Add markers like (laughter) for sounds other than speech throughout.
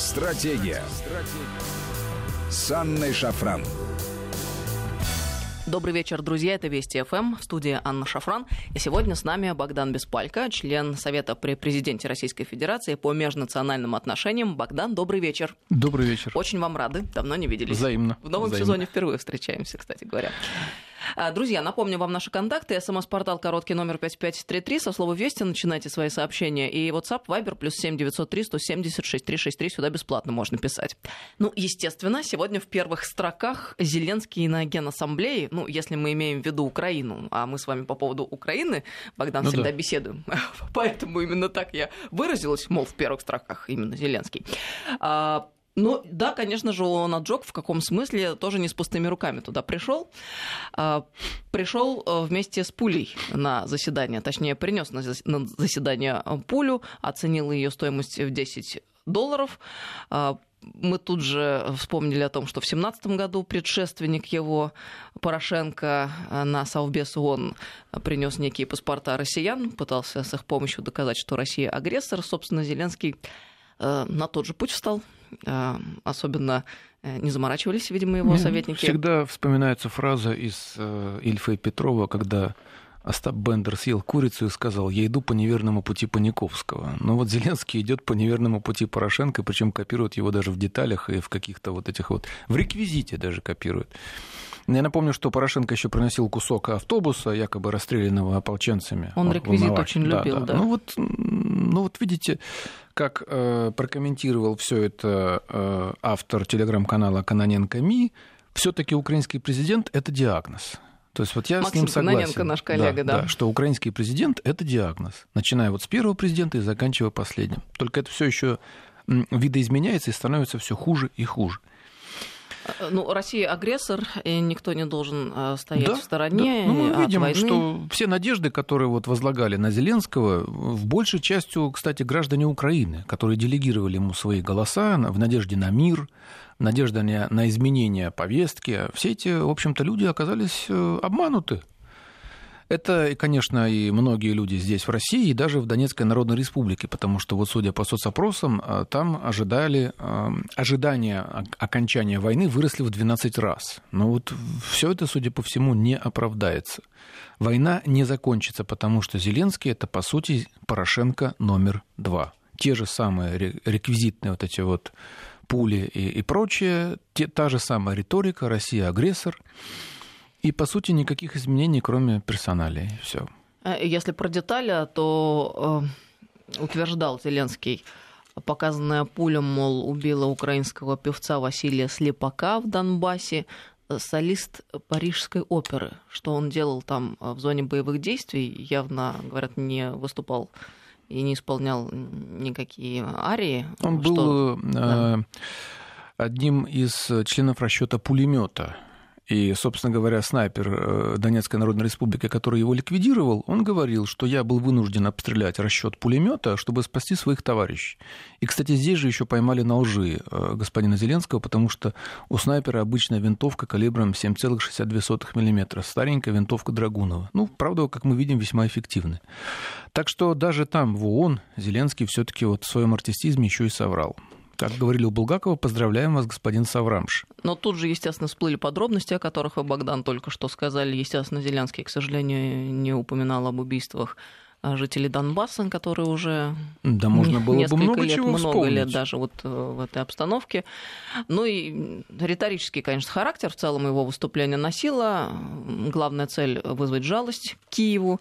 Стратегия. Стратегия. С Анной Шафран. Добрый вечер, друзья. Это Вести ФМ, в студии Анна Шафран. И сегодня с нами Богдан Беспалько, член Совета при президенте Российской Федерации по межнациональным отношениям. Богдан, добрый вечер. Добрый вечер. Очень вам рады. Давно не виделись. Взаимно. В новом Взаимно. сезоне впервые встречаемся, кстати говоря. А, Друзья, напомню вам наши контакты. СМС-портал короткий номер 5533. Со слова «Вести» начинайте свои сообщения. И WhatsApp, Viber, плюс 7903 176 363. Сюда бесплатно можно писать. Ну, естественно, сегодня в первых строках Зеленский на Генассамблее, ну, если мы имеем в виду Украину, а мы с вами по поводу Украины, Богдан, Ну всегда да. беседуем. (laughs) Поэтому именно так я выразилась, мол, в первых строках именно Зеленский. А, ну, да, конечно же, он отжег в каком смысле тоже не с пустыми руками туда пришел. Пришел э, вместе с пулей на заседание, точнее, принес на зас- на заседание э, пулю, оценил ее стоимость в 10 долларов. А, Мы тут же вспомнили о том, что в 2017 году предшественник его, Порошенко, э, на Совбез ООН принес некие паспорта россиян, пытался с их помощью доказать, что Россия агрессор. Собственно, Зеленский на тот же путь встал. Э, Особенно э, не заморачивались, видимо, его Мне советники. Всегда вспоминается фраза из э, Ильфа и Петрова, когда Остап Бендер съел курицу и сказал, я иду по неверному пути Паниковского. Но вот Зеленский идет по неверному пути Порошенко, причем копирует его даже в деталях и в каких-то вот этих вот... В реквизите даже копирует. Я напомню, что Порошенко еще приносил кусок автобуса, якобы расстрелянного ополченцами. Он реквизит очень любил, да. Ну вот, ну вот видите, как э, прокомментировал все это э, автор телеграм-канала Каноненко Ми, все-таки украинский президент это диагноз. То есть вот я с Максим ним согласен. Кононенко, наш коллега, да. Что украинский президент это диагноз, начиная вот с первого президента и заканчивая последним. Только это все еще видоизменяется и становится все хуже и хуже. Э, Ну, Россия агрессор, и никто не должен э, стоять Да, в стороне да. Ну, мы видим, войны. что все надежды, которые вот возлагали на Зеленского, в большей частью, кстати, граждане Украины, которые делегировали ему свои голоса в надежде на мир, в надежде на, на изменение повестки, все эти, в общем-то, люди оказались э, обмануты. Это, конечно, и многие люди здесь, в России, и даже в Донецкой Народной Республике, потому что, вот, судя по соцопросам, э, там ожидали, ожидания ок- окончания войны выросли в 12 раз. Но вот все это, судя по всему, не оправдается. Война не закончится, потому что Зеленский – это, по сути, Порошенко номер два. Те же самые ре- реквизитные вот эти вот пули и, и прочее, те, та же самая риторика, Россия агрессор. И, по сути, никаких изменений, кроме персоналей. Все. Э, Если про детали, то э, утверждал Зеленский, показанная пуля, мол, убила украинского певца Василия Слепака в Донбассе, э, солист Парижской оперы. Что он делал там в зоне боевых действий, явно, говорят, не выступал и не исполнял никакие арии. Он Что- был э, да. одним из членов расчета пулемета. И, собственно говоря, снайпер э, Донецкой Народной Республики, который его ликвидировал, он говорил, что я был вынужден обстрелять расчет пулемета, чтобы спасти своих товарищей. И, кстати, здесь же еще поймали на лжи э, господина Зеленского, потому что у снайпера обычная винтовка калибром 7,62 мм, старенькая винтовка Драгунова. Ну, правда, как мы видим, весьма эффективная. Так что даже там, в ООН, Зеленский все-таки вот в своем артистизме еще и соврал. Как говорили у Булгакова, поздравляем вас, господин Саврамш. Но тут же, естественно, всплыли подробности, о которых вы, Богдан, только что сказали. Естественно, Зеленский, к сожалению, не упоминал об убийствах а, жителей Донбасса, которые уже Да, можно было бы несколько много лет, чего много вспомнить. лет даже вот э, в этой обстановке. Ну и риторический, конечно, характер в целом его выступления носило. Главная цель — вызвать жалость к Киеву.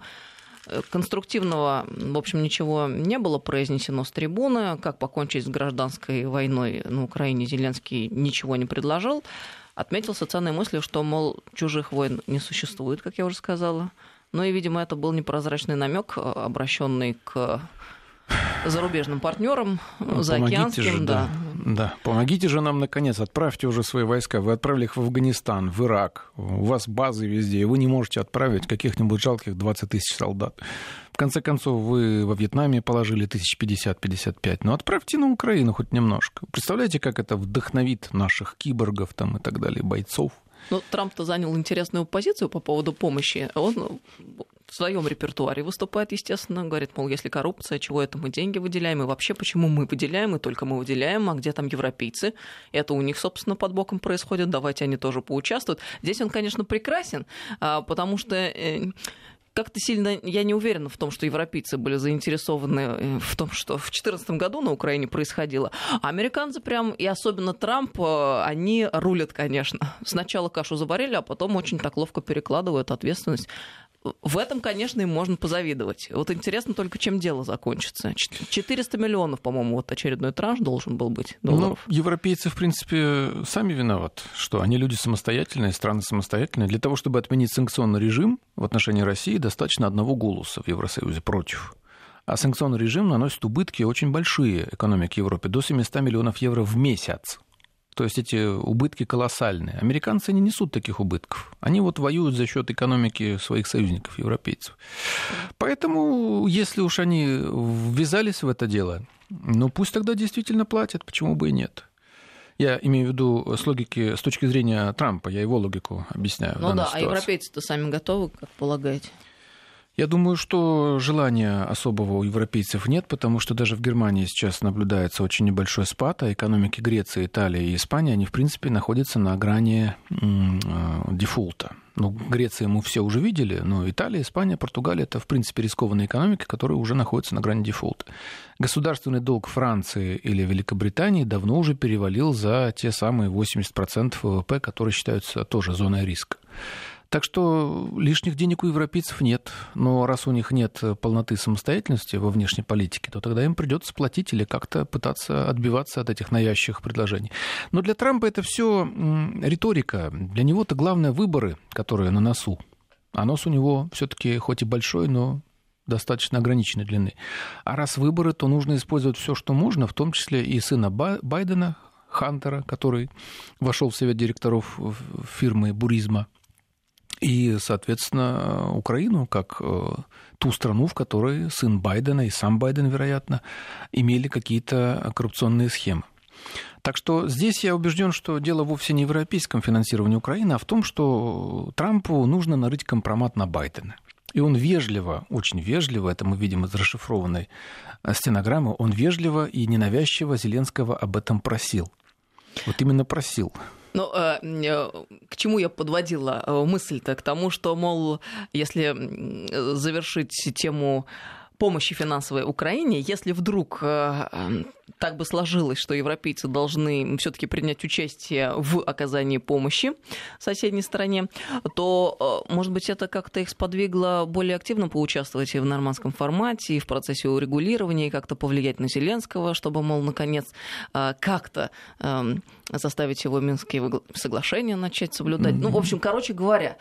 Э, Конструктивного, в общем, ничего не было произнесено с трибуны. Как покончить с гражданской войной на Украине Зеленский ничего не предложил. Отметился ценной мыслью, что, мол, чужих войн не существует, как я уже сказала. Ну и, видимо, это был непрозрачный намек, обращенный к зарубежным партнерам, Ну, заокеанским, помогите же, да. да. Помогите же нам, наконец, отправьте уже свои войска. Вы отправили их в Афганистан, в Ирак. У вас базы везде, и вы не можете отправить каких-нибудь жалких 20 тысяч солдат. В конце концов, вы во Вьетнаме положили тысяч 50-55. Но отправьте на Украину хоть немножко. Представляете, как это вдохновит наших киборгов там и так далее, бойцов? Ну, Трамп-то занял интересную позицию по поводу помощи. Он в своем репертуаре выступает, естественно, говорит, мол, если коррупция, чего это мы деньги выделяем, и вообще почему мы выделяем, и только мы выделяем, а где там европейцы? Это у них, собственно, под боком происходит, давайте они тоже поучаствуют. Здесь он, конечно, прекрасен, а, потому что э, как-то сильно я не уверена в том, что европейцы были заинтересованы э, в том, что в 2014 году на Украине происходило. А американцы прям, и особенно Трамп, э, они рулят, конечно. Сначала кашу заварили, а потом очень так ловко перекладывают ответственность в этом, конечно, им можно позавидовать. Вот интересно только, чем дело закончится. 400 миллионов, по-моему, вот очередной транш должен был быть долларов. Ну, европейцы, в принципе, сами виноваты, что они люди самостоятельные, страны самостоятельные. Для того, чтобы отменить санкционный режим в отношении России, достаточно одного голоса в Евросоюзе против. А санкционный режим наносит убытки очень большие экономике Европы, до 700 миллионов евро в месяц. То есть эти убытки колоссальные. Американцы не несут таких убытков. Они вот воюют за счет экономики своих союзников, европейцев. Поэтому, если уж они ввязались в это дело, ну пусть тогда действительно платят, почему бы и нет. Я имею в виду с логики, с точки зрения Трампа, я его логику объясняю. Ну да, ситуации. а европейцы-то сами готовы, как полагаете? Я думаю, что желания особого у европейцев нет, потому что даже в Германии сейчас наблюдается очень небольшой спад, а экономики Греции, Италии и Испании, они, в принципе, находятся на грани э, дефолта. Ну, Греция мы все уже видели, но Италия, Испания, Португалия – это, в принципе, рискованные экономики, которые уже находятся на грани дефолта. Государственный долг Франции или Великобритании давно уже перевалил за те самые 80% ВВП, которые считаются тоже зоной риска. Так что лишних денег у европейцев нет. Но раз у них нет полноты самостоятельности во внешней политике, то тогда им придется платить или как-то пытаться отбиваться от этих навязчивых предложений. Но для Трампа это все риторика. Для него-то главное выборы, которые на носу. А нос у него все-таки хоть и большой, но достаточно ограниченной длины. А раз выборы, то нужно использовать все, что можно, в том числе и сына Байдена, Хантера, который вошел в совет директоров фирмы Буризма – и, соответственно, Украину как э, ту страну, в которой сын Байдена и сам Байден, вероятно, имели какие-то коррупционные схемы. Так что здесь я убежден, что дело вовсе не в европейском финансировании Украины, а в том, что Трампу нужно нарыть компромат на Байдена. И он вежливо, очень вежливо, это мы видим из расшифрованной э, стенограммы, он вежливо и ненавязчиво Зеленского об этом просил. Вот именно просил. Ну, э, э, к чему я подводила э, мысль-то? К тому, что, мол, если завершить тему помощи финансовой Украине, если вдруг так бы сложилось, что европейцы должны все-таки принять участие в оказании помощи соседней стране, то, может быть, это как-то их сподвигло более активно поучаствовать и в нормандском формате, и в процессе урегулирования, и как-то повлиять на Зеленского, чтобы, мол, наконец, как-то эм, заставить его Минские соглашения начать соблюдать. Mm-hmm. Ну, в общем, короче говоря,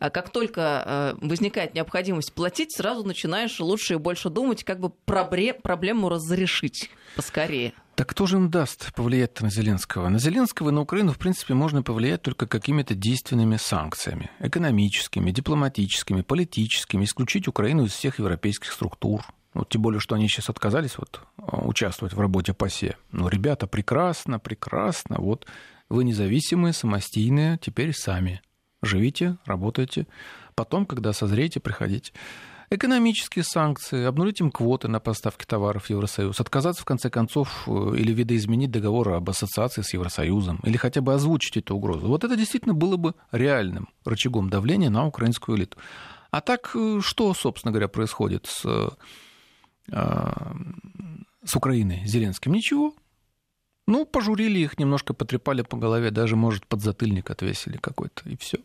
э, как только э, возникает необходимость платить, сразу начинаешь лучше и больше думать, как бы проблему разрешить поскорее. Так кто же им даст повлиять на Зеленского? На Зеленского и на Украину, в принципе, можно повлиять только какими-то действенными санкциями. Экономическими, дипломатическими, политическими. Исключить Украину из всех европейских структур. Вот тем более, что они сейчас отказались вот, а, участвовать в работе ПАСЕ. Ну, ребята, прекрасно, прекрасно. Вот вы независимые, самостийные, теперь сами. Живите, работайте. Потом, когда созреете, приходите. Экономические санкции, обнулить им квоты на поставки товаров в Евросоюз, отказаться, в конце концов, э, или видоизменить договор об ассоциации с Евросоюзом, или хотя бы озвучить эту угрозу. Вот это действительно было бы реальным рычагом давления на украинскую элиту. А так, э, что, собственно говоря, происходит с а, с Украины Зеленским? Ничего. Ну, пожурили их, немножко потрепали по голове, даже, может, подзатыльник отвесили какой-то, и все.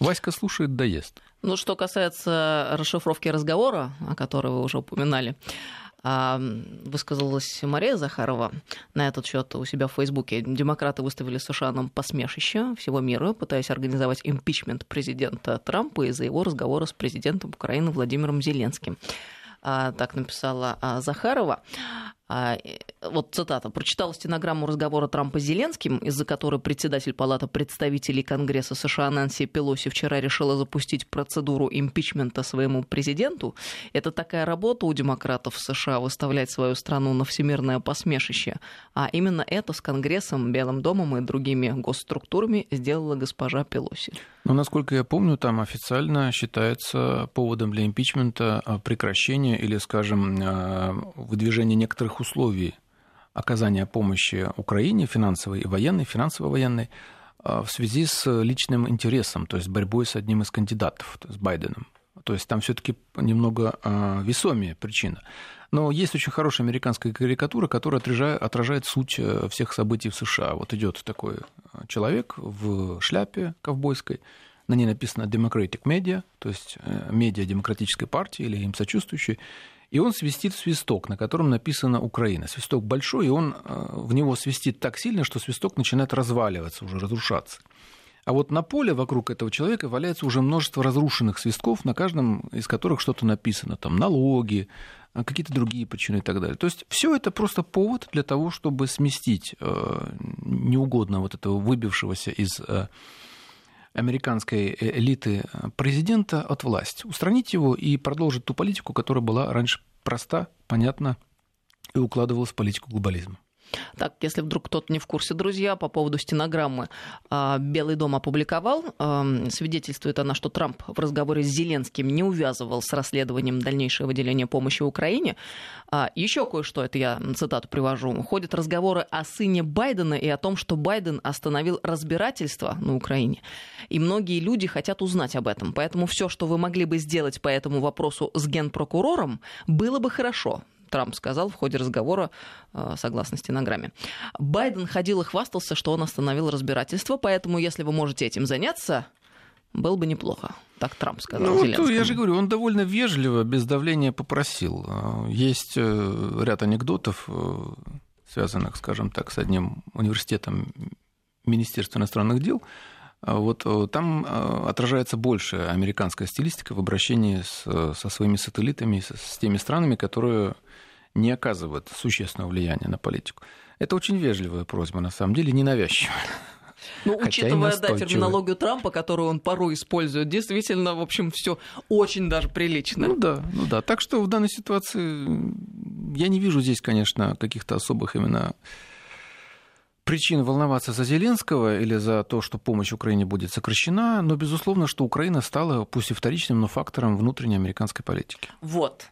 Васька слушает, доест. Ну, что касается расшифровки разговора, о котором вы уже упоминали, а, высказалась Мария Захарова на этот счет у себя в Фейсбуке. Демократы выставили США нам посмешище всего мира, пытаясь организовать импичмент президента Трампа из-за его разговора с президентом Украины Владимиром Зеленским. А, так написала а, Захарова. А, вот цитата, прочитала стенограмму разговора Трампа с Зеленским, из-за которой председатель Палаты представителей Конгресса США Нанси Пелоси вчера решила запустить процедуру импичмента своему президенту. Это такая работа у демократов в США выставлять свою страну на всемирное посмешище. А именно это с Конгрессом, Белым домом и другими госструктурами сделала госпожа Пелоси. Но, насколько я помню, там официально считается поводом для импичмента а, прекращение или, скажем, а, выдвижение некоторых условий оказания помощи Украине, финансовой и военной, финансово-военной, а, в связи с личным интересом, то есть борьбой с одним из кандидатов, то есть Байденом. То есть там все-таки немного весомее причина. Но есть очень хорошая американская карикатура, которая отражает, отражает суть э, всех событий в США. Вот идет такой э, человек в шляпе ковбойской, на ней написано Democratic Media, то есть э, медиа демократической партии или им сочувствующий, и он свистит в свисток, на котором написано Украина. Свисток большой, и он в него свистит так сильно, что свисток начинает разваливаться, уже разрушаться. А вот на поле вокруг этого человека валяется уже множество разрушенных свистков, на каждом из которых что-то написано. Там налоги, а какие-то другие причины и так далее. То есть все это просто повод для того, чтобы сместить э, неугодно вот этого выбившегося из э, американской элиты президента от власти, устранить его и продолжить ту политику, которая была раньше проста, понятна и укладывалась в политику глобализма. Так, если вдруг кто-то не в курсе, друзья, по поводу стенограммы, а, Белый дом опубликовал, свидетельствует она, что Трамп в разговоре с Зеленским не увязывал с расследованием дальнейшего выделения помощи Украине. А, Еще кое-что, это я цитату привожу, ходят разговоры о сыне Байдена и о том, что Байден остановил разбирательство на Украине. И многие люди хотят узнать об этом. Поэтому все, что вы могли бы сделать по этому вопросу с генпрокурором, было бы хорошо. Трамп сказал в ходе разговора, э, согласно стенограмме. Байден ходил и хвастался, что он остановил разбирательство, поэтому если вы можете этим заняться, было бы неплохо. Так Трамп сказал ну, Вот, я же говорю, он довольно вежливо, без давления попросил. Э, есть э, ряд анекдотов, связанных, скажем так, с одним университетом Министерства иностранных дел, вот там отражается больше американская стилистика в обращении с, со своими сателлитами, с, с теми странами, которые не оказывает существенного влияния на политику. Это очень вежливая просьба, на самом деле, ненавязчивая. Ну, учитывая, да, терминологию Трампа, которую он порой использует, действительно, в общем, все очень даже прилично. Ну да, ну да. Так что в данной ситуации я не вижу здесь, конечно, каких-то особых именно причин волноваться за Зеленского или за то, что помощь Украине будет сокращена, но, безусловно, что Украина стала, пусть и вторичным, но фактором внутренней американской политики. Вот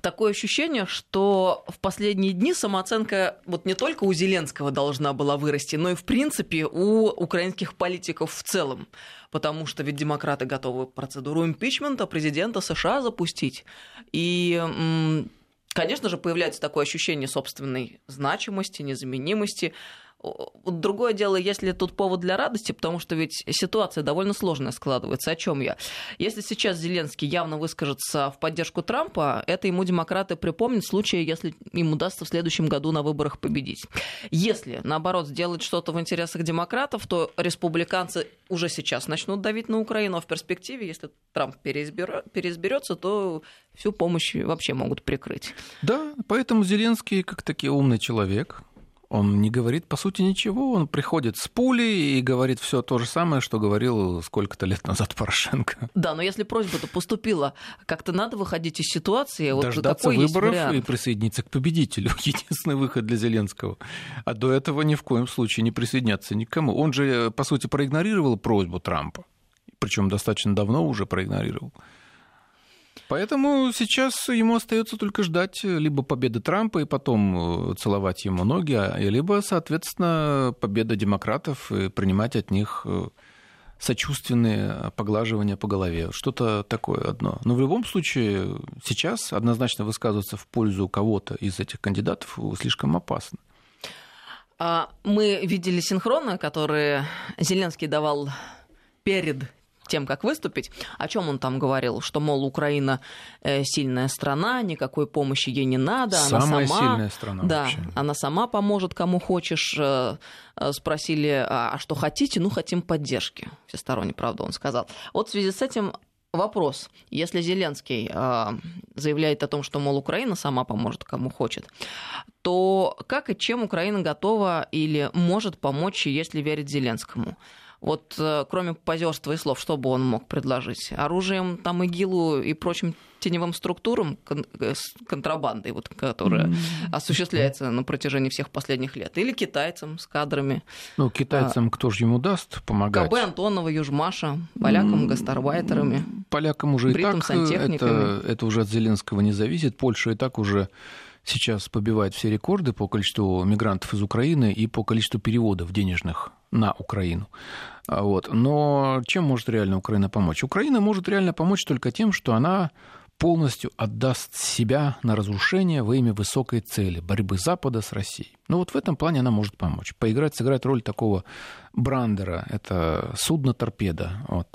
такое ощущение, что в последние дни самооценка вот не только у Зеленского должна была вырасти, но и в принципе у украинских политиков в целом. Потому что ведь демократы готовы процедуру импичмента президента США запустить. И Конечно же, появляется такое ощущение собственной значимости, незаменимости. Другое дело, если тут повод для радости, потому что ведь ситуация довольно сложная складывается. О чем я? Если сейчас Зеленский явно выскажется в поддержку Трампа, это ему демократы припомнят в случае, если им удастся в следующем году на выборах победить. Если, наоборот, сделать что-то в интересах демократов, то республиканцы уже сейчас начнут давить на Украину, а в перспективе, если Трамп переизберется, то всю помощь вообще могут прикрыть. Да, поэтому Зеленский, как таки умный человек, он не говорит, по сути, ничего. Он приходит с пулей и говорит все то же самое, что говорил сколько-то лет назад (laughs) Порошенко. Да, но если просьба-то поступила, как-то надо выходить из ситуации. Дождаться вот выборов и присоединиться к победителю. (laughs) Единственный выход для Зеленского. А до этого ни в коем случае не присоединяться никому. Он же, по сути, проигнорировал просьбу Трампа. Причем достаточно давно уже проигнорировал. Поэтому сейчас ему остается только ждать либо победы Трампа и потом э, целовать ему ноги, а, либо, соответственно, победа демократов и принимать от них э, сочувственные поглаживания по голове. Что-то такое одно. Но в любом случае сейчас однозначно высказываться в пользу кого-то из этих кандидатов слишком опасно. А, мы видели синхроны, которые Зеленский давал перед тем, как выступить. О чем он там говорил? Что, мол, Украина э, сильная страна, никакой помощи ей не надо. Самая она сама, сильная страна. Да, вообще. она сама поможет, кому хочешь. Э, э, спросили, а, а что хотите? Ну, хотим поддержки. Всесторонне, правда, он сказал. Вот в связи с этим вопрос. Если Зеленский э, заявляет о том, что, мол, Украина сама поможет кому хочет, то как и чем Украина готова или может помочь, если верить Зеленскому? Вот э, кроме позерства и слов, что бы он мог предложить? Оружием, там, ИГИЛу и прочим теневым структурам кон- э, контрабандой, вот, которая mm-hmm. осуществляется на протяжении всех последних лет? Или китайцам с кадрами? Ну, китайцам а, кто же ему даст помогать? КБ Антонова, Южмаша, полякам, mm-hmm. гастарбайтерами. Полякам уже и так э, это, это уже от Зеленского не зависит. Польша и так уже сейчас побивает все рекорды по количеству мигрантов из Украины и по количеству переводов денежных на Украину. А вот. Но чем может реально Украина помочь? Украина может реально помочь только тем, что она полностью отдаст себя на разрушение во имя высокой цели борьбы Запада с Россией. Ну вот в этом плане она может помочь. Поиграть, сыграть роль такого брандера. Это судно-торпеда. Вот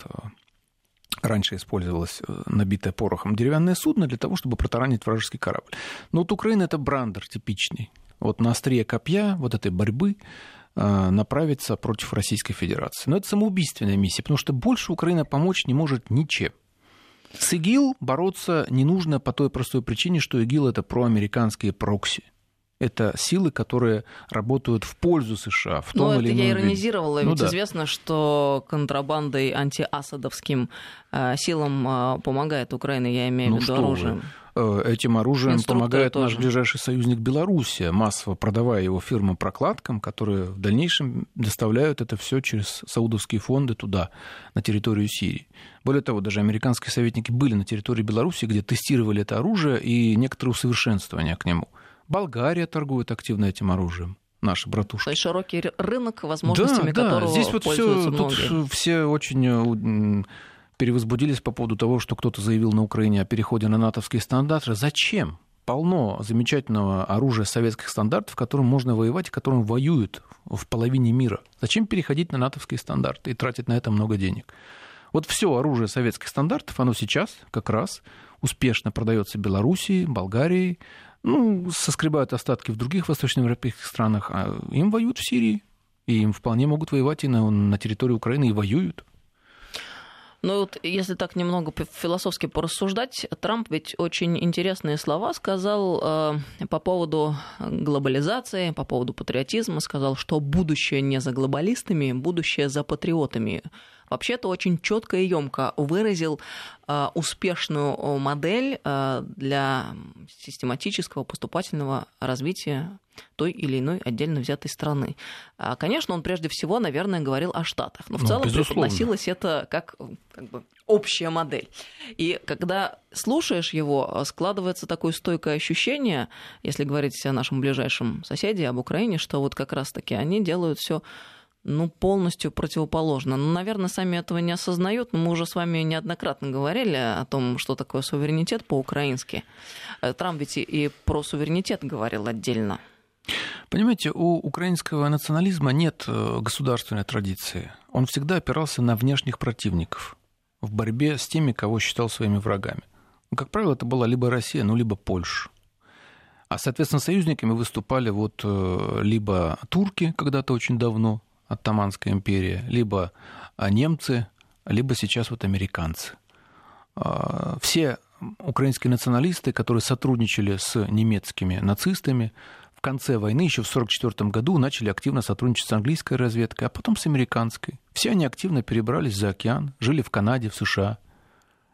раньше использовалось э, набитое порохом деревянное судно для того, чтобы протаранить вражеский корабль. Но вот Украина это брандер типичный. Вот на острие копья вот этой борьбы направиться против Российской Федерации. Но это самоубийственная миссия, потому что больше Украина помочь не может ничем. С ИГИЛ бороться не нужно по той простой причине, что ИГИЛ это проамериканские прокси – это силы, которые работают в пользу США в том ну, или ином я иронизировала, виде. ведь ну, да. известно, что контрабандой антиасадовским э, силам э, помогает Украина, я имею ну, в виду оружием. Вы? Э, этим оружием помогает тоже. наш ближайший союзник Белоруссия, массово продавая его фирмам-прокладкам, которые в дальнейшем доставляют это все через саудовские фонды туда, на территорию Сирии. Более того, даже американские советники были на территории Беларуси, где тестировали это оружие и некоторые усовершенствования к нему. Болгария торгует активно этим оружием наши братушки. То есть широкий рынок, возможностями да, которого да. Здесь вот все, тут все очень э, перевозбудились по поводу того, что кто-то заявил на Украине о переходе на натовские стандарты. Зачем? Полно замечательного оружия советских стандартов, которым можно воевать которым воюют в половине мира. Зачем переходить на натовские стандарты и тратить на это много денег? Вот все оружие советских стандартов, оно сейчас как раз успешно продается Белоруссией, Болгарией, ну, соскребают остатки в других восточноевропейских странах, а им воюют в Сирии. И им вполне могут воевать и на, на территории Украины, и воюют. Ну вот если так немного философски порассуждать, Трамп ведь очень интересные слова сказал э, по поводу глобализации, по поводу патриотизма, сказал, что будущее не за глобалистами, будущее за патриотами вообще-то очень четко и емко выразил э, успешную модель э, для систематического поступательного развития той или иной отдельно взятой страны. А, конечно, он прежде всего, наверное, говорил о Штатах, но в ну, целом безусловно. преподносилось это как, как бы общая модель. И когда слушаешь его, складывается такое стойкое ощущение, если говорить о нашем ближайшем соседе, об Украине, что вот как раз-таки они делают все ну, полностью противоположно. Ну, наверное, сами этого не осознают, но мы уже с вами неоднократно говорили о том, что такое суверенитет по-украински. Э, Трамп ведь и про суверенитет говорил отдельно. Понимаете, у украинского национализма нет э, государственной традиции. Он всегда опирался на внешних противников в борьбе с теми, кого считал своими врагами. Ну, как правило, это была либо Россия, ну, либо Польша. А, соответственно, союзниками выступали вот э, либо турки когда-то очень давно, Оттоманская империя, либо а, немцы, либо сейчас вот американцы. А, все украинские националисты, которые сотрудничали с немецкими нацистами, в конце войны, еще в 1944 году, начали активно сотрудничать с английской разведкой, а потом с американской. Все они активно перебрались за океан, жили в Канаде, в США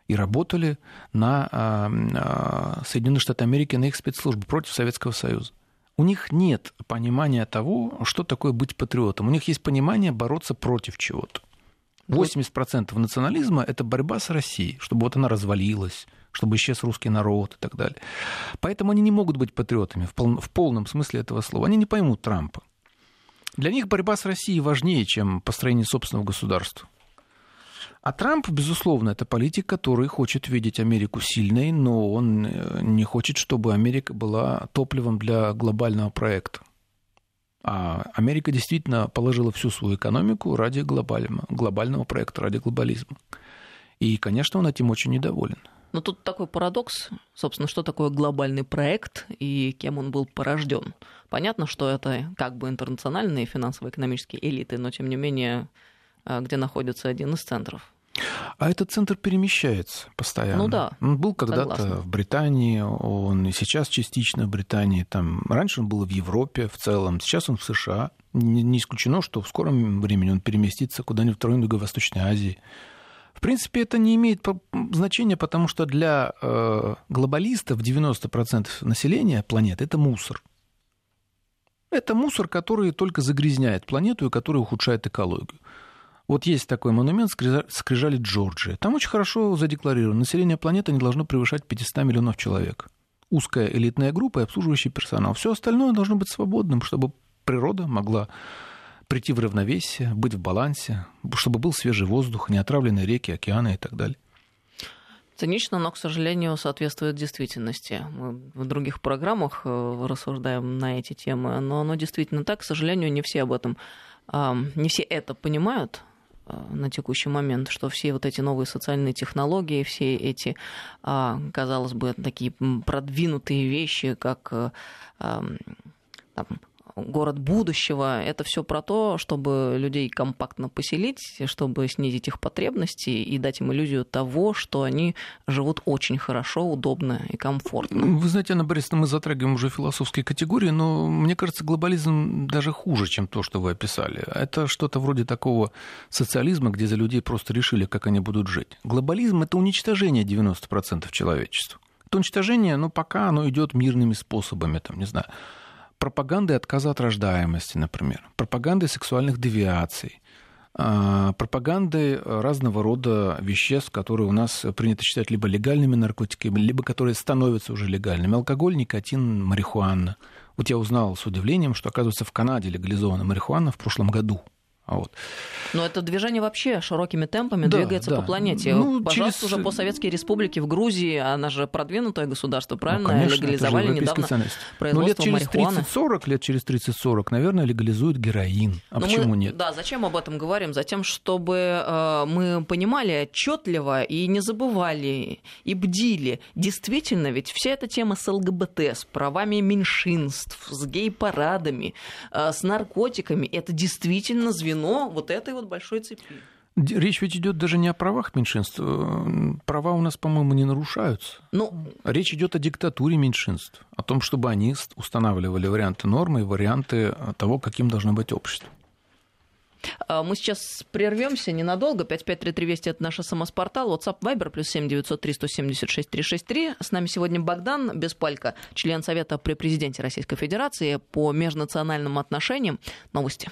и работали на а, Соединенные Штаты Америки, на их спецслужбы против Советского Союза у них нет понимания того, что такое быть патриотом. У них есть понимание бороться против чего-то. 80% национализма – это борьба с Россией, чтобы вот она развалилась, чтобы исчез русский народ и так далее. Поэтому они не могут быть патриотами в, пол, в полном смысле этого слова. Они не поймут Трампа. Для них борьба с Россией важнее, чем построение собственного государства. А Трамп, безусловно, это политик, который хочет видеть Америку сильной, но он э, не хочет, чтобы Америка была топливом для глобального проекта. А Америка действительно положила всю свою экономику ради глобального, глобального проекта, ради глобализма. И, конечно, он этим очень недоволен. Но тут такой парадокс, собственно, что такое глобальный проект и кем он был порожден. Понятно, что это как бы интернациональные финансово-экономические элиты, но тем не менее, э, где находится один из центров А этот центр перемещается постоянно. Ну да. Он был когда-то в Британии, он и сейчас частично в Британии. Там, раньше он был в Европе в целом, сейчас он в США. Не, исключено, что в скором времени он переместится куда-нибудь в район Юго-Восточной Азии. В принципе, это не имеет значения, потому что для э, глобалистов 90% населения планеты это мусор. Это мусор, который только загрязняет планету и который ухудшает экологию. Вот есть такой монумент скрижали Джорджия. Там очень хорошо задекларировано, население планеты не должно превышать 500 миллионов человек. Узкая элитная группа и обслуживающий персонал. Все остальное должно быть свободным, чтобы природа могла прийти в равновесие, быть в балансе, чтобы был свежий воздух, неотравленные реки, океаны и так далее. Цинично, но, к сожалению, соответствует действительности. Мы в других программах э, рассуждаем на эти темы, но оно действительно так. К сожалению, не все об этом, не все это понимают, на текущий момент, что все вот эти новые социальные технологии, все эти, а, казалось бы, такие продвинутые вещи, как э, там, город будущего. Это все про то, чтобы людей компактно поселить, чтобы снизить их потребности и дать им иллюзию того, что они живут очень хорошо, удобно и комфортно. Вы знаете, Анна Борисовна, мы затрагиваем уже философские категории, но мне кажется, глобализм даже хуже, чем то, что вы описали. Это что-то вроде такого социализма, где за людей просто решили, как они будут жить. Глобализм – это уничтожение 90% человечества. Это уничтожение, ну, пока оно идет мирными способами, там, не знаю, пропагандой отказа от рождаемости, например, пропагандой сексуальных девиаций, а, пропагандой разного рода веществ, которые у нас принято считать либо легальными наркотиками, либо которые становятся уже легальными. Алкоголь, никотин, марихуана. Вот я узнал с удивлением, что, оказывается, в Канаде легализована марихуана в прошлом году. А вот. Но это движение вообще широкими темпами да, двигается да. по планете. Ну, Пожалуйста, через... уже постсоветские республики в Грузии, она же продвинутое государство, правильно? Ну, конечно, Легализовали недавно ценность. производство Но лет через марихуаны. 30-40, лет через 30-40, наверное, легализуют героин. А Но почему мы, нет? Да, зачем об этом говорим? Затем, чтобы э, мы понимали отчетливо и не забывали, и бдили. Действительно, ведь вся эта тема с ЛГБТ, с правами меньшинств, с гей-парадами, э, с наркотиками, это действительно звено звено вот этой вот большой цепи. Речь ведь идет даже не о правах меньшинств. Э, права у нас, по-моему, не нарушаются. Ну, Речь идет о диктатуре меньшинств, о том, чтобы они устанавливали варианты нормы и варианты того, каким должно быть общество. А, мы сейчас прервемся ненадолго. 553320 это наш смс-портал. WhatsApp Viber плюс 7903 176 363. С нами сегодня Богдан Беспалько, член Совета при президенте Российской Федерации по межнациональным отношениям. Новости.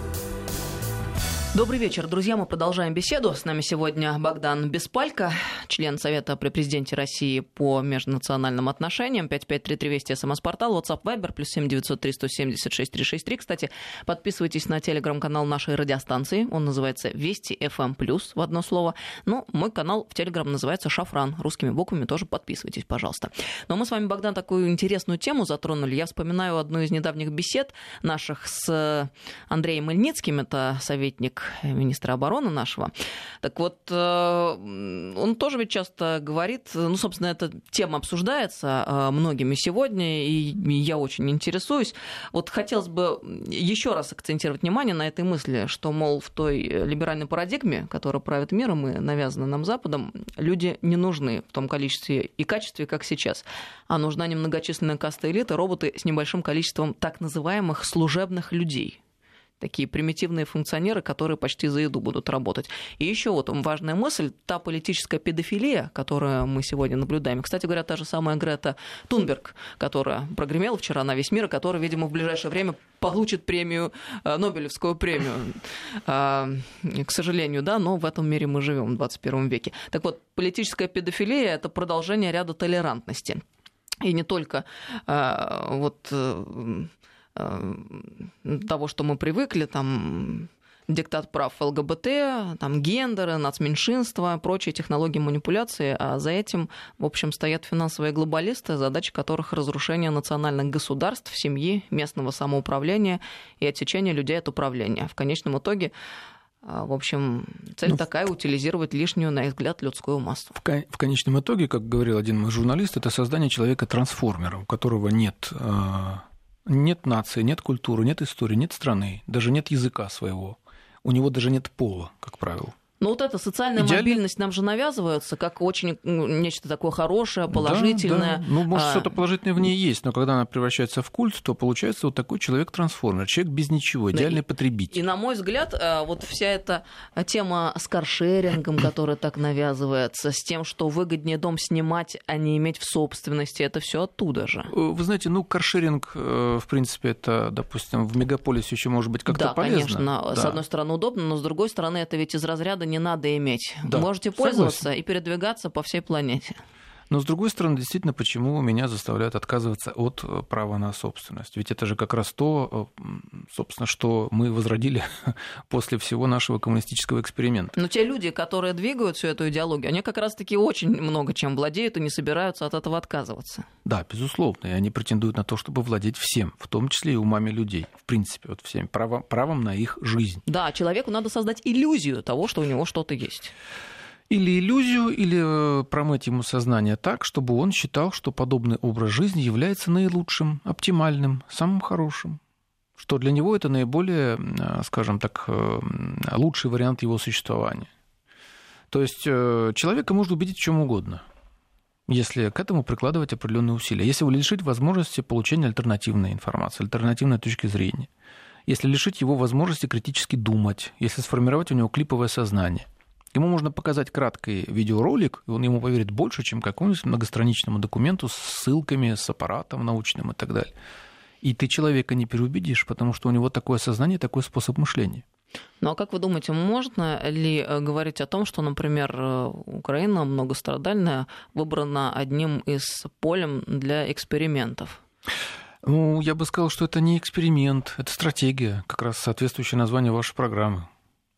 Добрый вечер, друзья. Мы продолжаем беседу. С нами сегодня Богдан Беспалько, член Совета при президенте России по межнациональным отношениям. 553320 смс-портал, WhatsApp Viber, плюс 7903 176 363. Кстати, подписывайтесь на телеграм-канал нашей радиостанции. Он называется Вести FM+, в одно слово. Ну, мой канал в телеграм называется Шафран. Русскими буквами тоже подписывайтесь, пожалуйста. Но мы с вами, Богдан, такую интересную тему затронули. Я вспоминаю одну из недавних бесед наших с Андреем Мельницким. Это советник министра обороны нашего. Так вот, э, он тоже ведь часто говорит, ну, собственно, эта тема обсуждается э, многими сегодня, и я очень интересуюсь. Вот хотелось бы еще раз акцентировать внимание на этой мысли, что, мол, в той либеральной парадигме, которая правит миром и навязана нам Западом, люди не нужны в том количестве и качестве, как сейчас, а нужна немногочисленная каста элиты, роботы с небольшим количеством так называемых служебных людей, такие примитивные функционеры, которые почти за еду будут работать. И еще вот важная мысль, та политическая педофилия, которую мы сегодня наблюдаем. Кстати говоря, та же самая Грета Тунберг, которая прогремела вчера на весь мир, и которая, видимо, в ближайшее время получит премию, э, Нобелевскую премию. А, к сожалению, да, но в этом мире мы живем в 21 веке. Так вот, политическая педофилия – это продолжение ряда толерантности. И не только а, вот э, Э, того, что мы привыкли, там диктат прав ЛГБТ, там гендеры, нацменьшинства, прочие технологии манипуляции, а за этим, в общем, стоят финансовые глобалисты, задача которых разрушение национальных государств, семьи, местного самоуправления и отсечение людей от управления. В конечном итоге э, в общем, цель ну, такая утилизировать лишнюю, на их взгляд, людскую массу. В, в конечном итоге, как говорил один мой журналист, это создание человека-трансформера, у которого нет э, Нет нации, нет культуры, нет истории, нет страны, даже нет языка своего. У него даже нет пола, как правило. Но вот эта социальная Идеально... мобильность нам же навязывается как очень ну, нечто такое хорошее, положительное. Да, да. Ну, может, а... что-то положительное в ней есть, но когда она превращается в культ, то получается вот такой человек-трансформер, человек без ничего, идеальный и, потребитель. И, на мой взгляд, э, вот вся эта тема с каршерингом, (clears throat) которая так навязывается, с тем, что выгоднее дом снимать, а не иметь в собственности, это все оттуда же. Э, вы знаете, ну, каршеринг, э, в принципе, это, допустим, в мегаполисе еще может быть как-то да, полезно. Конечно, да, с одной стороны удобно, но с другой стороны это ведь из разряда не надо иметь. Да, Можете пользоваться согласен. и передвигаться по всей планете. Но, с другой стороны, действительно, почему меня заставляют отказываться от э, права на собственность? Ведь это же как раз то, э, собственно, что мы возродили (laughs) после всего нашего коммунистического эксперимента. Но те люди, которые двигают всю эту идеологию, они как раз-таки очень много чем владеют и не собираются от этого отказываться. Да, безусловно. И они претендуют на то, чтобы владеть всем, в том числе и умами людей. В принципе, вот всем, правом, правом на их жизнь. Да, человеку надо создать иллюзию того, что у него что-то есть или иллюзию, или э, промыть ему сознание так, чтобы он считал, что подобный образ жизни является наилучшим, оптимальным, самым хорошим что для него это наиболее, э, скажем так, э, лучший вариант его существования. То есть человека можно убедить в чем угодно, если к этому прикладывать определенные усилия. Если его лишить возможности получения альтернативной информации, альтернативной точки зрения, если лишить его возможности критически думать, если сформировать у него клиповое сознание – Ему можно показать краткий видеоролик, и он ему поверит больше, чем какому-нибудь многостраничному документу с ссылками, с аппаратом научным и так далее. И ты человека не переубедишь, потому что у него такое сознание, такой способ мышления. Ну а как вы думаете, можно ли э, говорить о том, что, например, э, Украина многострадальная выбрана одним из полем для экспериментов? Ну, я бы сказал, что это не эксперимент, это стратегия, как раз соответствующее название вашей программы.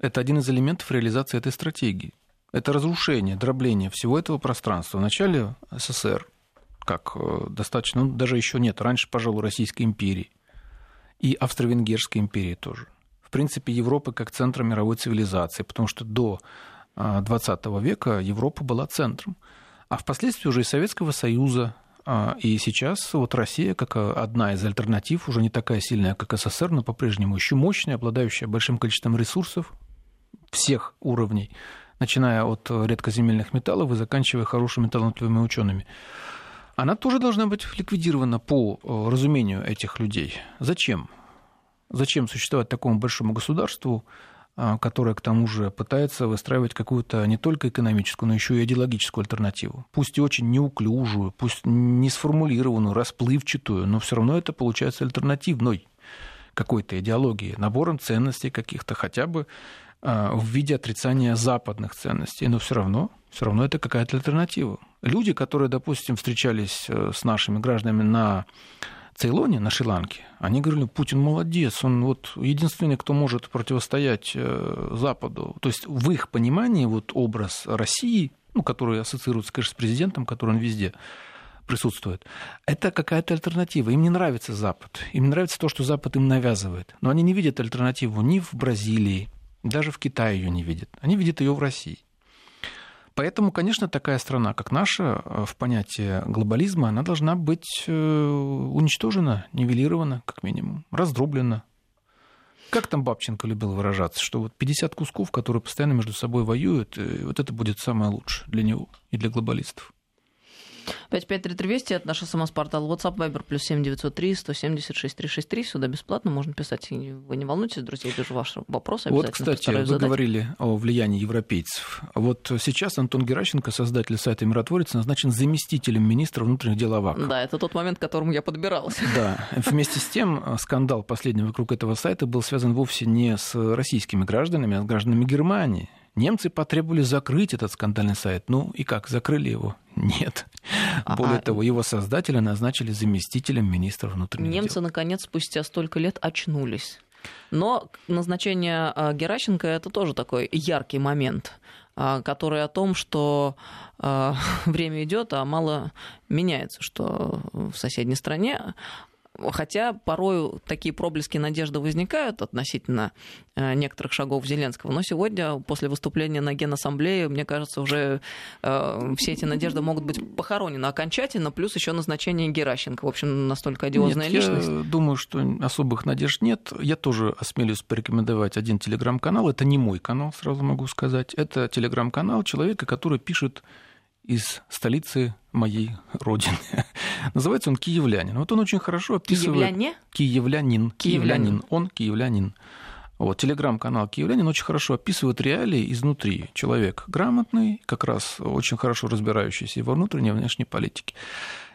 Это один из элементов реализации этой стратегии. Это разрушение, дробление всего этого пространства. Вначале СССР, как э, достаточно, ну, даже еще нет, раньше, пожалуй, Российской империи и Австро-Венгерской империи тоже. В принципе, Европы как центра мировой цивилизации, потому что до 20 э, века Европа была центром. А впоследствии уже и Советского Союза, э, и сейчас вот Россия, как одна из альтернатив, уже не такая сильная, как СССР, но по-прежнему еще мощная, обладающая большим количеством ресурсов, всех уровней, начиная от редкоземельных металлов и заканчивая хорошими талантливыми учеными, она тоже должна быть ликвидирована по э, разумению этих людей. Зачем? Зачем существовать такому большому государству, э, которое к тому же пытается выстраивать какую-то не только экономическую, но еще и идеологическую альтернативу. Пусть и очень неуклюжую, пусть не сформулированную, расплывчатую, но все равно это получается альтернативной какой-то идеологии, набором ценностей каких-то, хотя бы а, в виде отрицания западных ценностей, но все равно, все равно это какая-то альтернатива. Люди, которые, допустим, встречались э, с нашими гражданами на Цейлоне, на Шри-Ланке, они говорили, Путин молодец, он вот единственный, кто может противостоять э, Западу. То есть в их понимании вот образ России, ну, который ассоциируется, конечно, с президентом, который он везде присутствует, это какая-то альтернатива. Им не нравится Запад, им не нравится то, что Запад им навязывает. Но они не видят альтернативу ни в Бразилии, даже в Китае ее не видят. Они видят ее в России. Поэтому, конечно, такая страна, как наша, э, в понятии глобализма, она должна быть э, уничтожена, нивелирована, как минимум, раздроблена. Как там Бабченко любил выражаться, что вот 50 кусков, которые постоянно между собой воюют, э, вот это будет самое лучшее для него и для глобалистов. 553320, это наш смс-портал WhatsApp, Viber, плюс 7903 176 363. Сюда бесплатно можно писать. Вы не волнуйтесь, друзья, я вижу ваш вопрос. Вот, кстати, вы задать. говорили о влиянии европейцев. Вот сейчас Антон Геращенко, создатель сайта «Миротворец», назначен заместителем министра внутренних дел АВАК. Да, это тот момент, к которому я подбиралась. (laughs) Да. Вместе с тем, скандал последний вокруг этого сайта был связан вовсе не с российскими гражданами, а с гражданами Германии. Немцы потребовали закрыть этот скандальный сайт. Ну и как, закрыли его? (laughs) Нет. А, Более а... того, его создателя назначили заместителем министра внутренних Немцы, дел. Немцы, наконец, спустя столько лет очнулись. Но назначение а, Геращенко это тоже такой яркий момент, а, который о том, что (laughs) время идет, а мало меняется, что в соседней стране Хотя порой такие проблески надежды возникают относительно э, некоторых шагов Зеленского. Но сегодня, после выступления на Генассамблее, мне кажется, уже э, все эти надежды могут быть похоронены окончательно, плюс еще назначение Геращенко. В общем, настолько одиозная нет, личность. Я думаю, что особых надежд нет. Я тоже осмелюсь порекомендовать один телеграм-канал. Это не мой канал, сразу могу сказать. Это телеграм-канал человека, который пишет из столицы моей родины. (laughs) Называется он «Киевлянин». Вот он очень хорошо описывает... Киевляне? Киевлянин. Киевлянин. Он киевлянин. Вот, телеграм-канал «Киевлянин» очень хорошо описывает реалии изнутри. Человек грамотный, как раз очень хорошо разбирающийся во внутренней и внешней политике.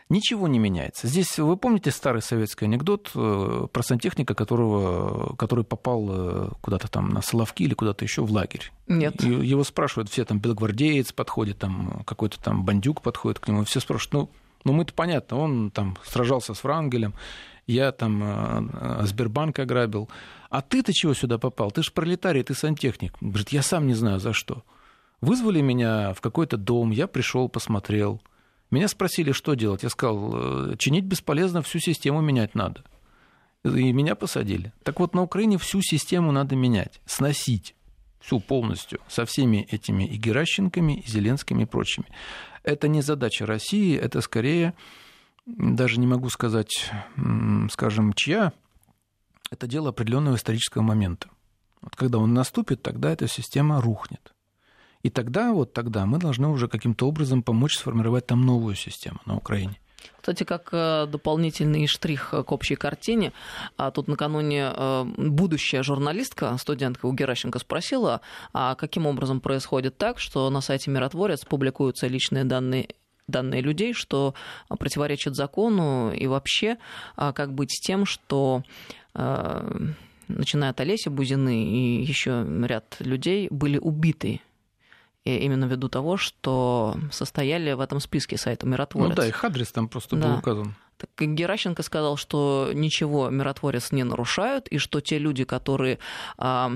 Ничего не меняется. Здесь вы помните старый советский анекдот э, про сантехника, которого, который попал э, куда-то там на Соловки или куда-то еще в лагерь? Нет. И его спрашивают все, там белогвардеец подходит, там какой-то там бандюк подходит к нему, все спрашивают, ну, ну мы-то понятно, он там сражался с Врангелем, я там э, Сбербанк ограбил, а ты-то чего сюда попал? Ты же пролетарий, ты сантехник. Говорит, я сам не знаю за что. Вызвали меня в какой-то дом, я пришел, посмотрел – меня спросили, что делать. Я сказал, «Э, чинить бесполезно, всю систему менять надо. И меня посадили. Так вот, на Украине всю систему надо менять, сносить всю полностью, со всеми этими и Геращенками, и Зеленскими и прочими. Это не задача России, это скорее, даже не могу сказать, скажем, чья, это дело определенного исторического момента. Вот когда он наступит, тогда эта система рухнет. И тогда, вот тогда мы должны уже каким-то образом помочь сформировать там новую систему на Украине. Кстати, как э, дополнительный штрих к общей картине, а тут накануне э, будущая журналистка, студентка у Геращенко спросила, а каким образом происходит так, что на сайте «Миротворец» публикуются личные данные данные людей, что противоречит закону, и вообще а как быть с тем, что э, начиная от Олеся Бузины и еще ряд людей были убиты именно ввиду того, что состояли в этом списке сайта «Миротворец». Ну да, их адрес там просто да. был указан. Так Геращенко сказал, что ничего миротворец не нарушают, и что те люди, которые а,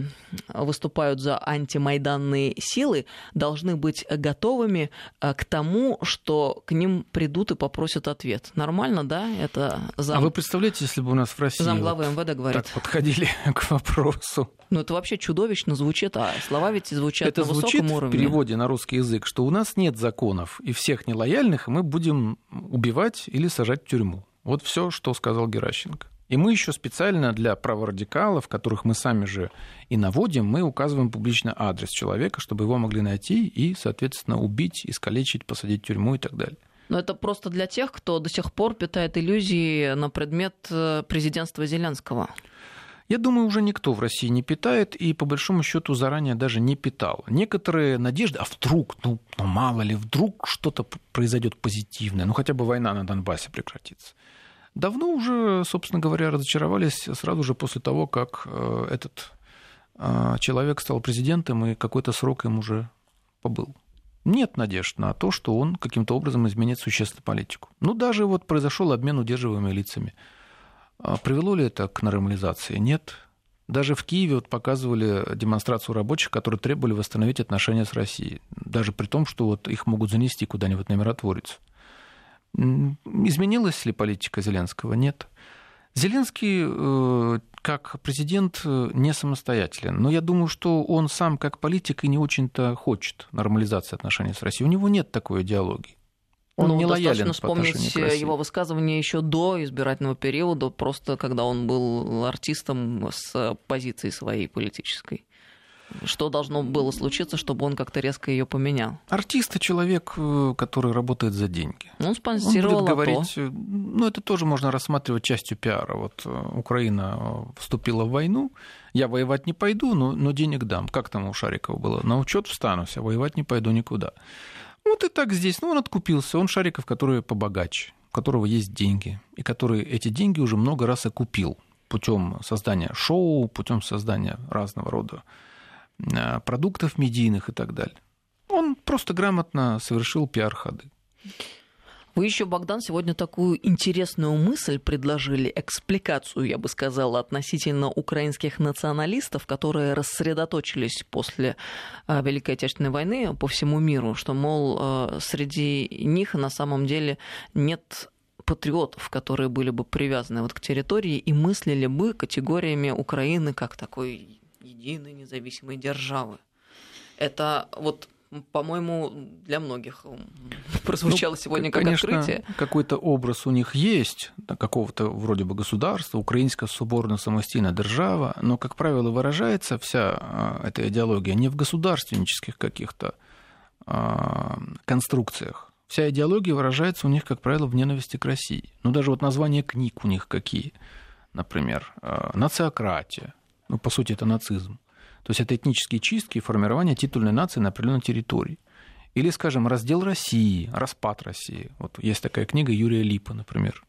выступают за антимайданные силы, должны быть готовыми а, к тому, что к ним придут и попросят ответ. Нормально, да? Это зам... А вы представляете, если бы у нас в России зам главы вот МВД говорит. так подходили (laughs) к вопросу? Ну, это вообще чудовищно звучит, а слова ведь звучат это на звучит высоком уровне. в переводе на русский язык, что у нас нет законов, и всех нелояльных мы будем убивать или сажать в тюрьму. Вот все, что сказал Геращенко. И мы еще специально для праворадикалов, которых мы сами же и наводим, мы указываем публично адрес человека, чтобы его могли найти и, соответственно, убить, искалечить, посадить в тюрьму и так далее. Но это просто для тех, кто до сих пор питает иллюзии на предмет э, президентства Зеленского. Я думаю, уже никто в России не питает и, по большому счету, заранее даже не питал. Некоторые надежды, а вдруг, ну, ну мало ли, вдруг что-то произойдет позитивное, ну хотя бы война на Донбассе прекратится давно уже, собственно говоря, разочаровались сразу же после того, как э, этот э, человек стал президентом и какой-то срок им уже побыл. Нет надежд на то, что он каким-то образом изменит существенную политику. Ну, даже вот произошел обмен удерживаемыми лицами. А привело ли это к нормализации? Нет. Даже в Киеве вот показывали демонстрацию рабочих, которые требовали восстановить отношения с Россией. Даже при том, что вот их могут занести куда-нибудь на миротворец. Изменилась ли политика Зеленского? Нет. Зеленский э, как президент э, не самостоятелен, но я думаю, что он сам как политик и не очень-то хочет нормализации отношений с Россией. У него нет такой идеологии. Он ну, не лоялен вспомнить его высказывание еще до избирательного периода, просто когда он был артистом с позиции своей политической. Что должно было случиться, чтобы он как-то резко ее поменял? Артист – человек, э, который работает за деньги. Ну, он спонсировал он будет говорить, э, ну, это тоже можно рассматривать частью пиара. Вот э, Украина вступила в войну, я воевать не пойду, но, но денег дам. Как там у Шарикова было? На учет встанусь, а воевать не пойду никуда. Вот и так здесь. Ну, он откупился. Он Шариков, который побогаче, у которого есть деньги, и который эти деньги уже много раз окупил путем создания шоу, путем создания разного рода продуктов медийных и так далее. Он просто грамотно совершил пиар-ходы. Вы еще, Богдан, сегодня такую интересную мысль предложили, экспликацию, я бы сказала, относительно украинских националистов, которые рассредоточились после э, Великой Отечественной войны по всему миру, что, мол, э, среди них на самом деле нет патриотов, которые были бы привязаны вот к территории и мыслили бы категориями Украины как такой единой независимой державы. Это вот по-моему, для многих (laughs) прозвучало ну, сегодня как конечно, открытие. Какой-то образ у них есть, какого-то вроде бы государства, украинская соборная самостийная держава, но, как правило, выражается вся а, эта идеология не в государственнических каких-то а, конструкциях. Вся идеология выражается у них, как правило, в ненависти к России. Ну, даже вот названия книг у них какие. Например, а, «Нациократия». Ну, по сути, это нацизм. То есть это этнические чистки и формирование титульной нации на определенной территории. Или, скажем, раздел России, распад России. Вот есть такая книга Юрия Липа, например.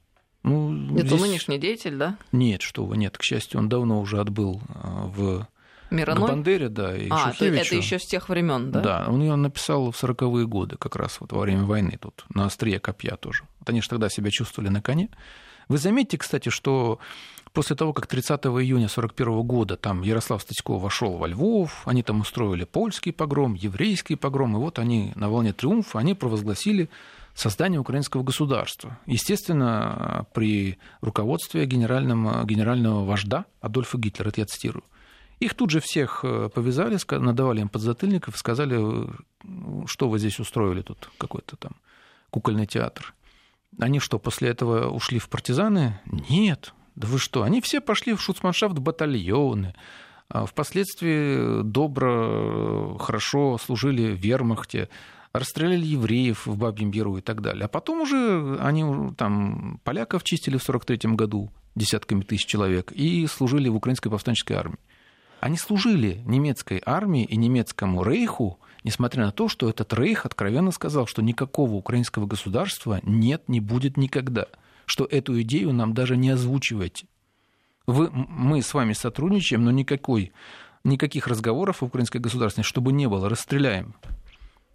Ну, это здесь... нынешний деятель, да? Нет, что вы, нет. К счастью, он давно уже отбыл а, в Мироной? Бандере, да, и а, Шухевичу. это еще с тех времен, да? Да, он ее написал в 40-е годы, как раз вот во время войны, тут на острие копья тоже. Вот они же тогда себя чувствовали на коне. Вы заметите, кстати, что после того, как 30 июня 1941 года там Ярослав Статько вошел во Львов, они там устроили польский погром, еврейский погром, и вот они на волне триумфа, они провозгласили создание украинского государства. Естественно, при руководстве генерального, генерального вожда Адольфа Гитлера, это я цитирую. Их тут же всех э, повязали, надавали им подзатыльников, сказали, э, что вы здесь устроили тут какой-то там кукольный театр. Они что, после этого ушли в партизаны? Нет. Да вы что? Они все пошли в шуцманшафт батальоны. А впоследствии добро, хорошо служили в вермахте, расстреляли евреев в Бабьем Яру и так далее. А потом уже они там поляков чистили в 43 году десятками тысяч человек и служили в украинской повстанческой армии. Они служили немецкой армии и немецкому рейху несмотря на то, что этот Рейх откровенно сказал, что никакого украинского государства нет, не будет никогда, что эту идею нам даже не озвучивайте. Вы, мы с вами сотрудничаем, но никакой, никаких разговоров в украинской государственности, чтобы не было, расстреляем.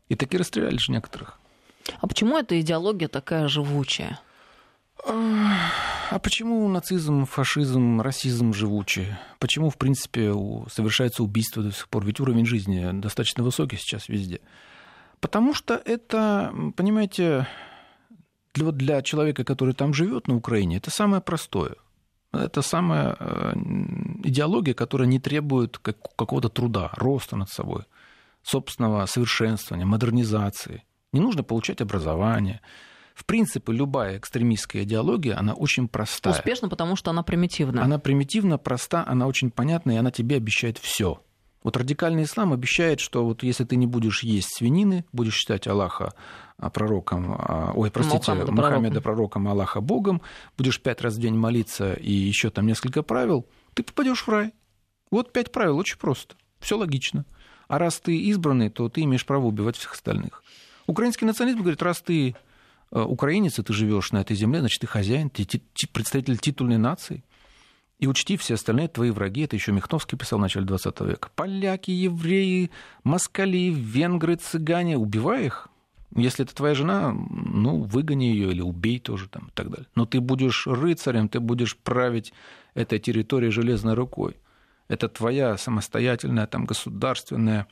И таки расстреляли же некоторых. А почему эта идеология такая живучая? А почему нацизм, фашизм, расизм живучие? Почему, в принципе, совершается убийство до сих пор? Ведь уровень жизни достаточно высокий сейчас везде. Потому что это, понимаете, для, для человека, который там живет на Украине, это самое простое. Это самая э, идеология, которая не требует какого-то труда, роста над собой, собственного совершенствования, модернизации. Не нужно получать образование, в принципе, любая экстремистская идеология, она очень простая. Успешна, потому что она примитивна. Она примитивна, проста, она очень понятна, и она тебе обещает все. Вот радикальный ислам обещает, что вот если ты не будешь есть свинины, будешь считать Аллаха а, пророком, а, ой, простите, Мухаммеда, Мухаммеда пророком. пророком, Аллаха Богом, будешь пять раз в день молиться и еще там несколько правил, ты попадешь в рай. Вот пять правил, очень просто, все логично. А раз ты избранный, то ты имеешь право убивать всех остальных. Украинский национализм говорит, раз ты Э, украинец, и ты живешь на этой земле, значит, ты хозяин, ты представитель титульной нации. И учти, все остальные твои враги, это еще Михновский писал в начале 20 века. Поляки, евреи, москали, венгры, цыгане, убивай их. Если это твоя жена, ну, выгони ее или убей тоже там и так далее. Но ты будешь рыцарем, ты будешь править этой территорией железной рукой. Это твоя самостоятельная, там, государственная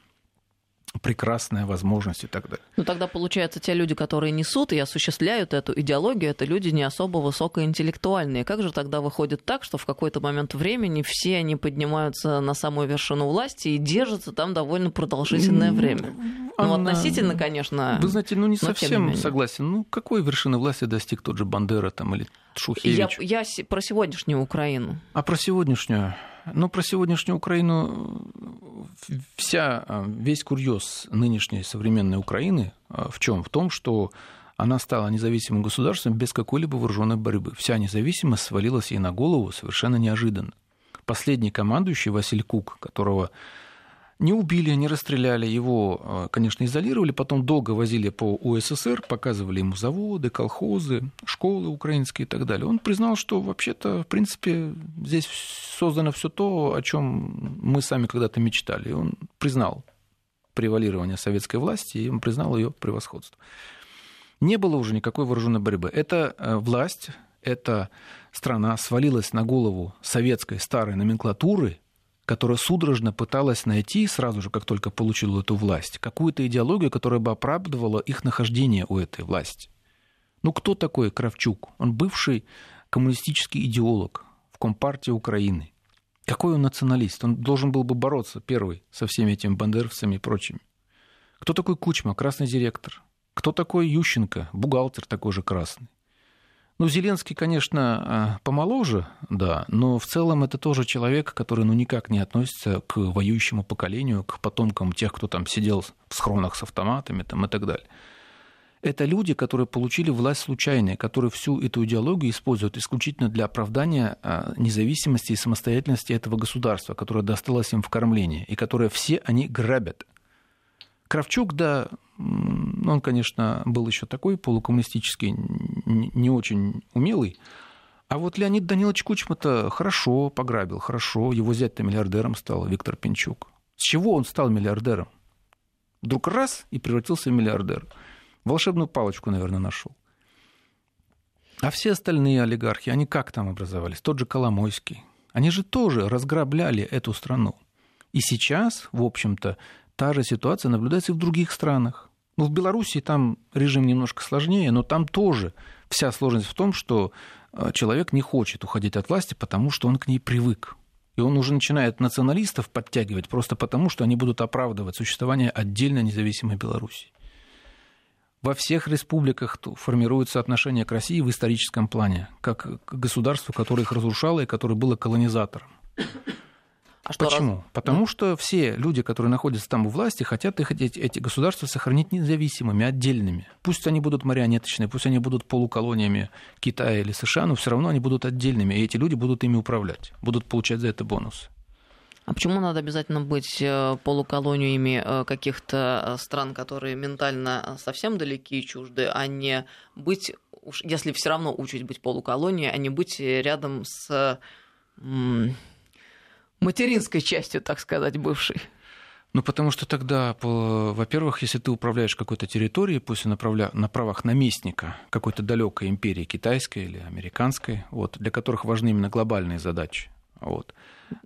прекрасная возможность и так далее. Ну тогда получается, те люди, которые несут и осуществляют эту идеологию, это люди не особо высокоинтеллектуальные. Как же тогда выходит так, что в какой-то момент времени все они поднимаются на самую вершину власти и держатся там довольно продолжительное время? Ну, Анна... относительно, конечно. Вы знаете, ну не совсем не согласен. Ну, какой вершины власти достиг тот же Бандера там или Шухевич? Я, я про сегодняшнюю Украину. А про сегодняшнюю? Ну, про сегодняшнюю Украину вся, весь курьез нынешней современной Украины а, в чем? В том, что она стала независимым государством без какой-либо вооруженной борьбы. Вся независимость свалилась ей на голову совершенно неожиданно. Последний командующий Василь Кук, которого не убили, не расстреляли, его, э, конечно, изолировали, потом долго возили по УССР, показывали ему заводы, колхозы, школы украинские и так далее. Он признал, что вообще-то, в принципе, здесь создано все то, о чем мы сами когда-то мечтали. И он признал превалирование советской власти, и он признал ее превосходство. Не было уже никакой вооруженной борьбы. Эта э, власть, эта страна свалилась на голову советской старой номенклатуры – которая судорожно пыталась найти, сразу же, как только получила эту власть, какую-то идеологию, которая бы оправдывала их нахождение у этой власти. Ну, кто такой Кравчук? Он бывший коммунистический идеолог в Компартии Украины. Какой он националист? Он должен был бы бороться первый со всеми этими бандеровцами и прочими. Кто такой Кучма, красный директор? Кто такой Ющенко, бухгалтер такой же красный? Ну, Зеленский, конечно, а, помоложе, да, но в целом это тоже человек, который ну, никак не относится к воюющему поколению, к потомкам тех, кто там сидел в схронах с автоматами там, и так далее. Это люди, которые получили власть случайно, которые всю эту идеологию используют исключительно для оправдания а, независимости и самостоятельности этого государства, которое досталось им в кормление, и которое все они грабят. Кравчук, да, он, конечно, был еще такой полукоммунистический, не очень умелый. А вот Леонид Данилович Кучма-то хорошо пограбил, хорошо. Его зять-то миллиардером стал, Виктор Пинчук. С чего он стал миллиардером? Вдруг раз и превратился в миллиардер. Волшебную палочку, наверное, нашел. А все остальные олигархи, они как там образовались? Тот же Коломойский. Они же тоже разграбляли эту страну. И сейчас, в общем-то, Та же ситуация наблюдается и в других странах. Ну, в Беларуси там режим немножко сложнее, но там тоже вся сложность в том, что э, человек не хочет уходить от власти, потому что он к ней привык. И он уже начинает националистов подтягивать просто потому, что они будут оправдывать существование отдельно независимой Беларуси. Во всех республиках формируется отношение к России в историческом плане, как к государству, которое их разрушало и которое было колонизатором. А что Почему? Раз... Потому что все люди, которые находятся там у власти, хотят их, эти, эти государства сохранить независимыми, отдельными. Пусть они будут марионеточные, пусть они будут полуколониями Китая или США, но все равно они будут отдельными, и эти люди будут ими управлять, будут получать за это бонус. А почему надо обязательно быть э, полуколониями э, каких-то э, стран, которые ментально совсем далеки и чужды, а не быть, если все равно учить быть полуколонией, а не быть рядом с материнской частью, так сказать, бывшей? Ну, потому что тогда, во-первых, если ты управляешь какой-то территорией, пусть правля... на правах наместника какой-то далекой империи, китайской или американской, вот, для которых важны именно глобальные задачи, вот,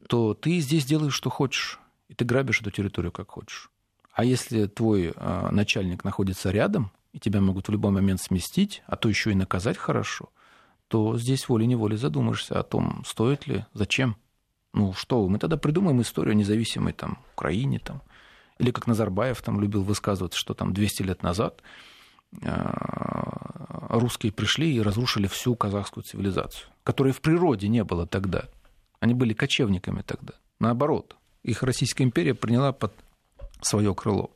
то ты здесь делаешь, что хочешь, и ты грабишь эту территорию, как хочешь. А если твой э, начальник находится рядом, и тебя могут в любой момент сместить, а то еще и наказать хорошо, то здесь волей-неволей задумаешься о том, стоит ли, зачем. Ну что мы тогда придумаем историю о независимой там, Украине. Там. Или как Назарбаев там любил высказываться, что там 200 лет назад а, русские пришли и разрушили всю казахскую цивилизацию, которой в природе не было тогда. Они были кочевниками тогда. Наоборот, их Российская империя приняла под свое крыло.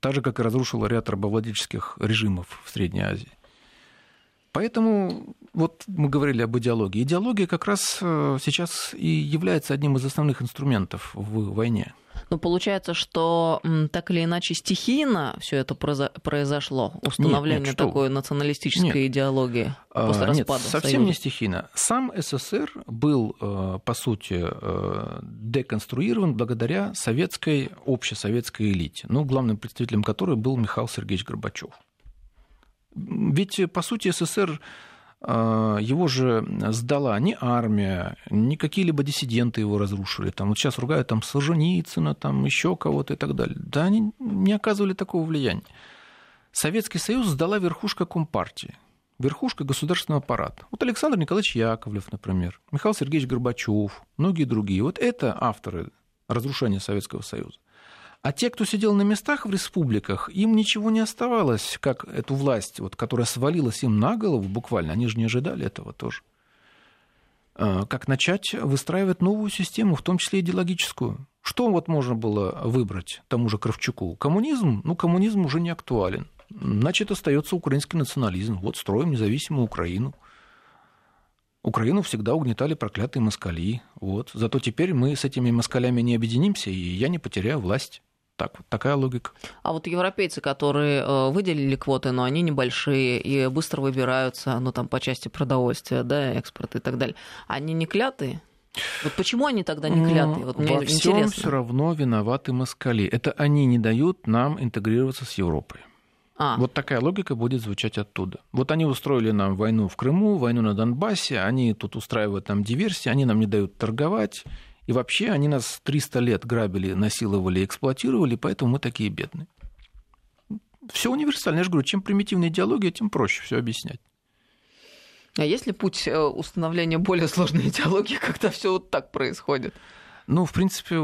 Так же, как и разрушила ряд рабовладельческих режимов в Средней Азии. Поэтому вот мы говорили об идеологии. Идеология как раз э, сейчас и является одним из основных инструментов в войне. Ну, получается, что так или иначе стихийно все это произошло, установление нет, нет, такой националистической нет. идеологии после а, распада Нет, совсем Союза. не стихийно. Сам СССР был, э, по сути, э, деконструирован благодаря советской, общесоветской элите, ну, главным представителем которой был Михаил Сергеевич Горбачев. Ведь, по сути, СССР а, его же сдала не армия, не какие-либо диссиденты его разрушили. Там, вот сейчас ругают там Солженицына, там еще кого-то и так далее. Да они не оказывали такого влияния. Советский Союз сдала верхушка Компартии, верхушка государственного аппарата. Вот Александр Николаевич Яковлев, например, Михаил Сергеевич Горбачев, многие другие. Вот это авторы разрушения Советского Союза. А те, кто сидел на местах в республиках, им ничего не оставалось, как эту власть, вот, которая свалилась им на голову буквально, они же не ожидали этого тоже, а, как начать выстраивать новую систему, в том числе идеологическую. Что вот можно было выбрать тому же Кравчуку? Коммунизм? Ну, коммунизм уже не актуален. Значит, остается украинский национализм. Вот строим независимую Украину. Украину всегда угнетали проклятые москали. Вот. Зато теперь мы с этими москалями не объединимся, и я не потеряю власть. Так, вот такая логика. А вот европейцы, которые э, выделили квоты, но они небольшие и быстро выбираются, ну там по части продовольствия, да, экспорта и так далее, они не клятые? Вот почему они тогда не клятые? Вот мне Во всем все равно виноваты москали. Это они не дают нам интегрироваться с Европой. А. Вот такая логика будет звучать оттуда. Вот они устроили нам войну в Крыму, войну на Донбассе, они тут устраивают нам диверсии, они нам не дают торговать, и вообще они нас 300 лет грабили, насиловали, эксплуатировали, поэтому мы такие бедные. все универсально. Я же говорю, чем примитивная идеология, тем проще все объяснять. А есть ли путь э, установления более сложной идеологии, (laughs) когда все вот так происходит? Ну, в принципе,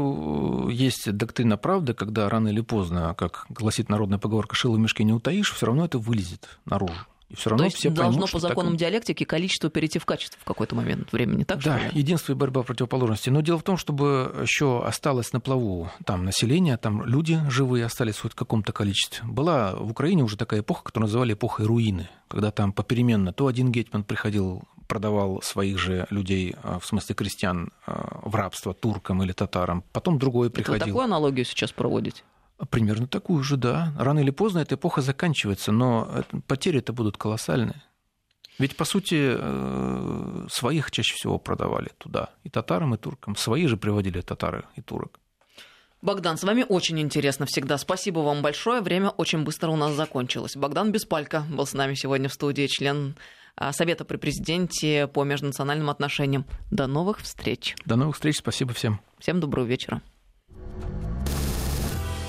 есть доктрина правды, когда рано или поздно, как гласит народная поговорка, шило в мешке не утаишь, все равно это вылезет наружу. И все равно То есть все должно поймут, по законам так... диалектики количество перейти в качество в какой-то момент времени, так Да, единство и борьба противоположностей. Но дело в том, чтобы еще осталось на плаву там население, там люди живые остались хоть в каком-то количестве. Была в Украине уже такая эпоха, которую называли эпохой руины, когда там попеременно то один гетман приходил, продавал своих же людей, а, в смысле крестьян, а, в рабство туркам или татарам, потом другой приходил. Вы такую аналогию сейчас проводите? Примерно такую же, да. Рано или поздно эта эпоха заканчивается, но потери это будут колоссальные. Ведь, по сути, э, своих чаще всего продавали туда, и татарам, и туркам. Свои же приводили татары и турок. Богдан, с вами очень интересно всегда. Спасибо вам большое. Время очень быстро у нас закончилось. Богдан Беспалько был с нами сегодня в студии, член а, Совета при президенте по межнациональным отношениям. До новых встреч. До новых встреч. Спасибо всем. Всем доброго вечера.